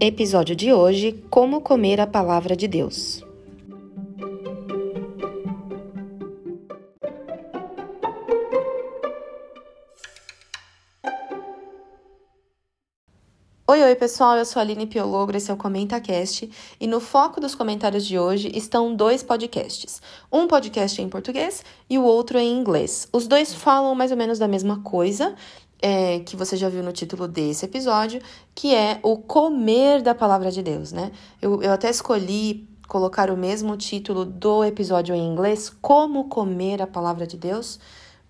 Episódio de hoje: Como comer a palavra de Deus. Oi, oi pessoal, eu sou a Aline Piologro, esse é o ComentaCast e no foco dos comentários de hoje estão dois podcasts. Um podcast em português e o outro em inglês. Os dois falam mais ou menos da mesma coisa, é, que você já viu no título desse episódio, que é o comer da palavra de Deus, né? Eu, eu até escolhi colocar o mesmo título do episódio em inglês, Como Comer a Palavra de Deus,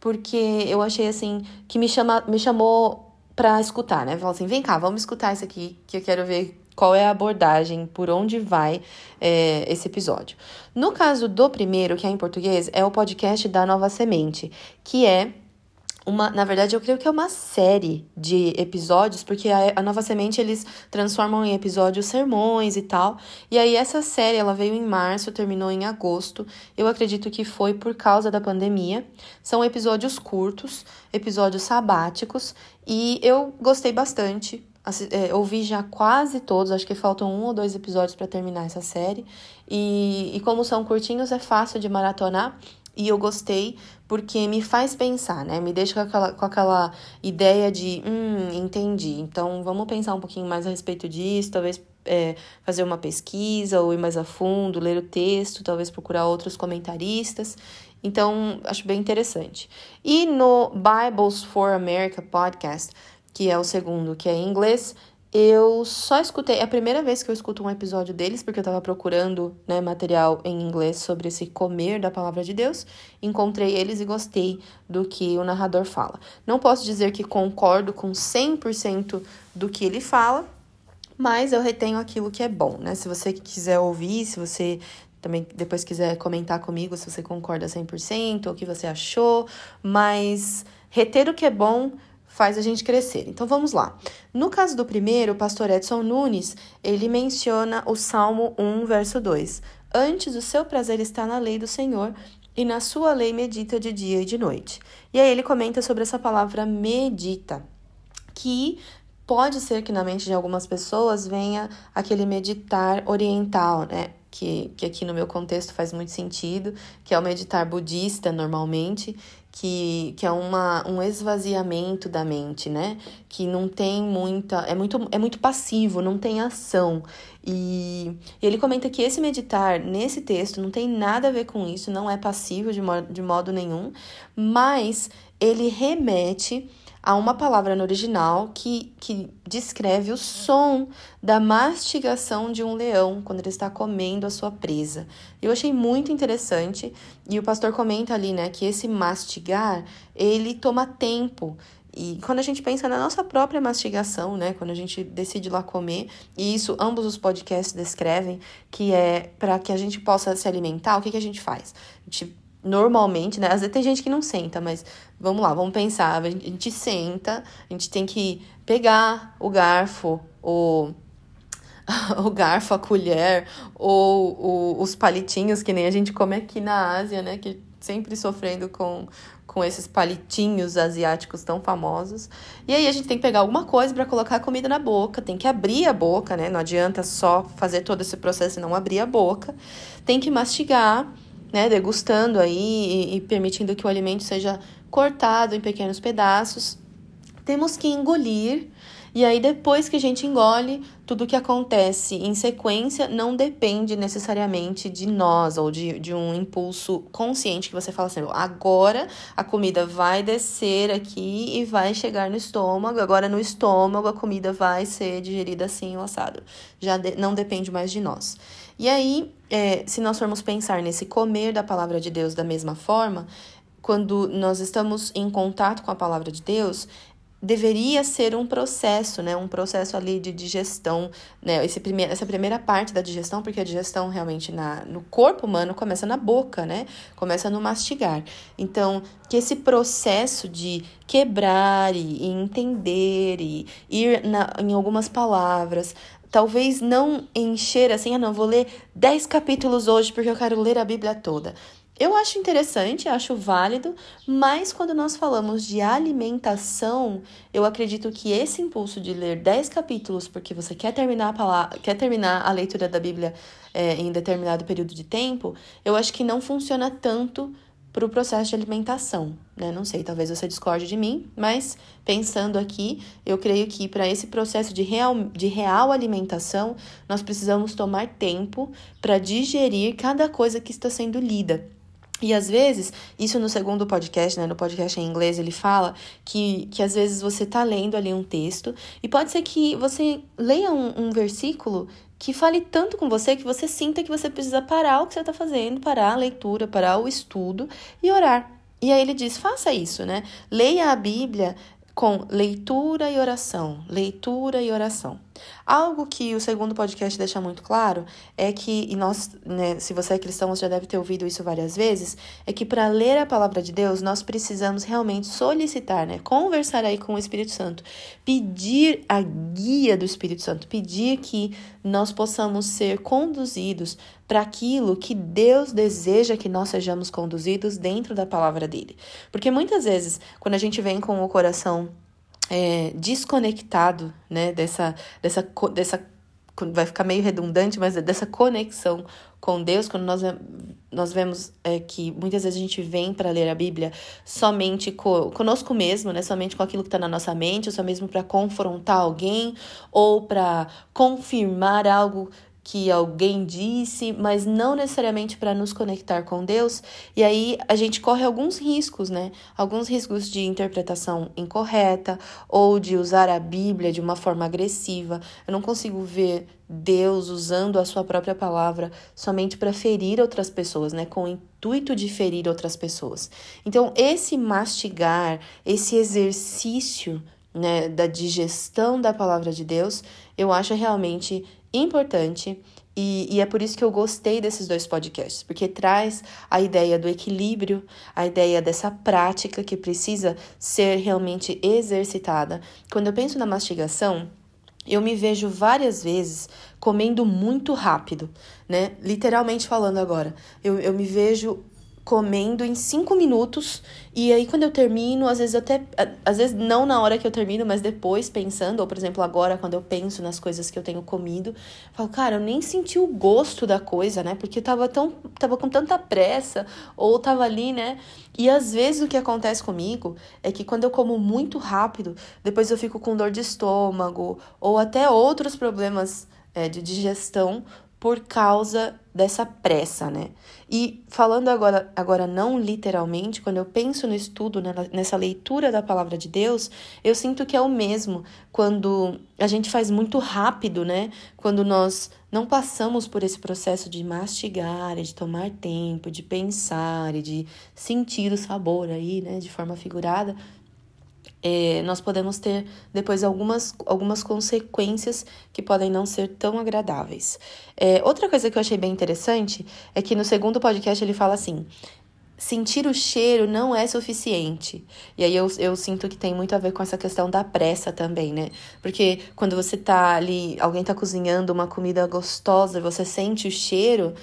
porque eu achei assim que me, chama, me chamou para escutar, né? Falou assim: vem cá, vamos escutar isso aqui, que eu quero ver qual é a abordagem, por onde vai é, esse episódio. No caso do primeiro, que é em português, é o podcast da Nova Semente, que é uma, na verdade, eu creio que é uma série de episódios, porque a, a, Nova Semente eles transformam em episódios sermões e tal. E aí essa série ela veio em março, terminou em agosto. Eu acredito que foi por causa da pandemia. São episódios curtos, episódios sabáticos, e eu gostei bastante. É, ouvi já quase todos, acho que faltam um ou dois episódios para terminar essa série. E, e como são curtinhos, é fácil de maratonar e eu gostei porque me faz pensar, né? Me deixa com aquela, com aquela ideia de, hum, entendi. Então vamos pensar um pouquinho mais a respeito disso, talvez é, fazer uma pesquisa ou ir mais a fundo, ler o texto, talvez procurar outros comentaristas. Então, acho bem interessante. E no Bibles for America podcast, que é o segundo, que é em inglês, eu só escutei, é a primeira vez que eu escuto um episódio deles, porque eu estava procurando né, material em inglês sobre esse comer da palavra de Deus. Encontrei eles e gostei do que o narrador fala. Não posso dizer que concordo com 100% do que ele fala, mas eu retenho aquilo que é bom, né? Se você quiser ouvir, se você também depois quiser comentar comigo se você concorda 100% ou o que você achou, mas reter o que é bom faz a gente crescer. Então vamos lá. No caso do primeiro, o pastor Edson Nunes, ele menciona o Salmo 1, verso 2. Antes o seu prazer está na lei do Senhor, e na sua lei medita de dia e de noite. E aí ele comenta sobre essa palavra medita, que pode ser que na mente de algumas pessoas venha aquele meditar oriental, né? Que, que aqui no meu contexto faz muito sentido, que é o meditar budista normalmente, que, que é uma, um esvaziamento da mente, né? Que não tem muita. É muito, é muito passivo, não tem ação. E, e ele comenta que esse meditar nesse texto não tem nada a ver com isso, não é passivo de modo, de modo nenhum, mas ele remete Há uma palavra no original que, que descreve o som da mastigação de um leão quando ele está comendo a sua presa. Eu achei muito interessante e o pastor comenta ali, né, que esse mastigar, ele toma tempo. E quando a gente pensa na nossa própria mastigação, né, quando a gente decide lá comer, e isso ambos os podcasts descrevem, que é para que a gente possa se alimentar, o que, que a gente faz? A gente normalmente, né? Às vezes tem gente que não senta, mas vamos lá, vamos pensar. A gente senta, a gente tem que pegar o garfo, o, o garfo, a colher, ou o, os palitinhos, que nem a gente come aqui na Ásia, né? Que sempre sofrendo com, com esses palitinhos asiáticos tão famosos. E aí a gente tem que pegar alguma coisa para colocar a comida na boca, tem que abrir a boca, né? Não adianta só fazer todo esse processo e não abrir a boca. Tem que mastigar né, degustando aí e, e permitindo que o alimento seja cortado em pequenos pedaços. Temos que engolir e aí, depois que a gente engole, tudo que acontece em sequência não depende necessariamente de nós ou de, de um impulso consciente que você fala assim: agora a comida vai descer aqui e vai chegar no estômago, agora no estômago a comida vai ser digerida assim o assado. Já de, não depende mais de nós. E aí, é, se nós formos pensar nesse comer da palavra de Deus da mesma forma, quando nós estamos em contato com a palavra de Deus, deveria ser um processo, né? Um processo ali de digestão, né? Esse primeiro, essa primeira parte da digestão, porque a digestão realmente na, no corpo humano começa na boca, né? Começa no mastigar. Então, que esse processo de quebrar e, e entender e ir na, em algumas palavras, talvez não encher assim, ah, não, vou ler 10 capítulos hoje porque eu quero ler a Bíblia toda. Eu acho interessante, acho válido, mas quando nós falamos de alimentação, eu acredito que esse impulso de ler 10 capítulos porque você quer terminar a, palavra, quer terminar a leitura da Bíblia é, em determinado período de tempo, eu acho que não funciona tanto para o processo de alimentação, né? Não sei, talvez você discorde de mim, mas pensando aqui, eu creio que para esse processo de real, de real alimentação, nós precisamos tomar tempo para digerir cada coisa que está sendo lida. E às vezes, isso no segundo podcast, né, no podcast em inglês, ele fala que, que às vezes você está lendo ali um texto e pode ser que você leia um, um versículo que fale tanto com você que você sinta que você precisa parar o que você está fazendo, parar a leitura, parar o estudo e orar. E aí ele diz: faça isso, né? Leia a Bíblia com leitura e oração, leitura e oração. Algo que o segundo podcast deixa muito claro é que, e nós, né, se você é cristão, você já deve ter ouvido isso várias vezes, é que para ler a palavra de Deus, nós precisamos realmente solicitar, né, conversar aí com o Espírito Santo, pedir a guia do Espírito Santo, pedir que nós possamos ser conduzidos para aquilo que Deus deseja que nós sejamos conduzidos dentro da palavra dele. Porque muitas vezes, quando a gente vem com o coração é, desconectado, né, dessa, dessa, dessa, vai ficar meio redundante, mas dessa conexão com Deus, quando nós, nós vemos é, que muitas vezes a gente vem para ler a Bíblia somente co, conosco mesmo, né, somente com aquilo que está na nossa mente, ou só mesmo para confrontar alguém, ou para confirmar algo que alguém disse, mas não necessariamente para nos conectar com Deus. E aí a gente corre alguns riscos, né? Alguns riscos de interpretação incorreta ou de usar a Bíblia de uma forma agressiva. Eu não consigo ver Deus usando a sua própria palavra somente para ferir outras pessoas, né? Com o intuito de ferir outras pessoas. Então, esse mastigar, esse exercício né, da digestão da palavra de Deus, eu acho realmente importante e, e, é por isso que eu gostei desses dois podcasts, porque traz a ideia do equilíbrio, a ideia dessa prática que precisa ser realmente exercitada. Quando eu penso na mastigação, eu me vejo várias vezes comendo muito rápido, né? Literalmente falando agora. Eu, eu me vejo comendo em cinco minutos. E aí, quando eu termino, às vezes até. Às vezes não na hora que eu termino, mas depois pensando, ou por exemplo, agora, quando eu penso nas coisas que eu tenho comido, eu falo, cara, eu nem senti o gosto da coisa, né? Porque eu tava tão. tava com tanta pressa, ou tava ali, né? E às vezes o que acontece comigo é que quando eu como muito rápido, depois eu fico com dor de estômago, ou até outros problemas é, de digestão por causa dessa pressa, né? E falando agora, agora não literalmente, quando eu penso no estudo, nessa leitura da palavra de Deus, eu sinto que é o mesmo quando a gente faz muito rápido, né? Quando nós não passamos por esse processo de mastigar, de tomar tempo, de pensar e de sentir o sabor aí, né, de forma figurada, é, nós podemos ter depois algumas, algumas consequências que podem não ser tão agradáveis. É, outra coisa que eu achei bem interessante é que no segundo podcast ele fala assim: sentir o cheiro não é suficiente. E aí eu, eu sinto que tem muito a ver com essa questão da pressa também, né? Porque quando você tá ali, alguém tá cozinhando uma comida gostosa, você sente o cheiro,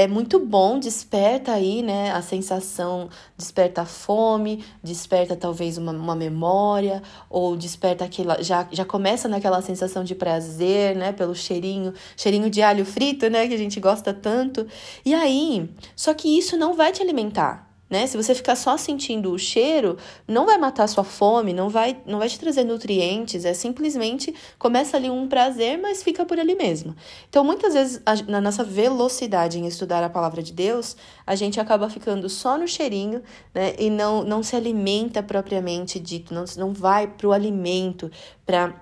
é muito bom, desperta aí, né, a sensação, desperta a fome, desperta talvez uma, uma memória, ou desperta aquela, já, já começa naquela sensação de prazer, né, pelo cheirinho, cheirinho de alho frito, né, que a gente gosta tanto. E aí, só que isso não vai te alimentar, né? Se você ficar só sentindo o cheiro, não vai matar sua fome, não vai, não vai te trazer nutrientes, é simplesmente começa ali um prazer, mas fica por ali mesmo. Então, muitas vezes, a, na nossa velocidade em estudar a palavra de Deus, a gente acaba ficando só no cheirinho, né? E não, não se alimenta propriamente dito, não, não vai para o alimento, para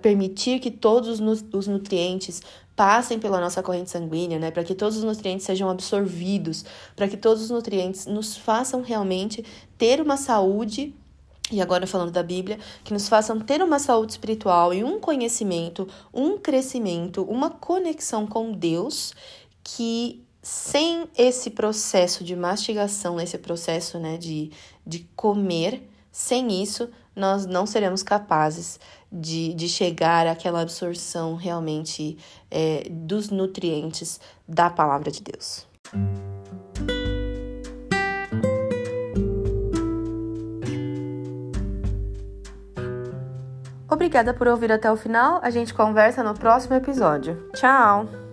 permitir que todos os nutrientes passem pela nossa corrente sanguínea, né? Para que todos os nutrientes sejam absorvidos, para que todos os nutrientes nos façam realmente ter uma saúde e agora falando da Bíblia, que nos façam ter uma saúde espiritual e um conhecimento, um crescimento, uma conexão com Deus que sem esse processo de mastigação, esse processo né, de, de comer, sem isso, nós não seremos capazes de, de chegar àquela absorção realmente é, dos nutrientes da palavra de Deus. Obrigada por ouvir até o final. A gente conversa no próximo episódio. Tchau!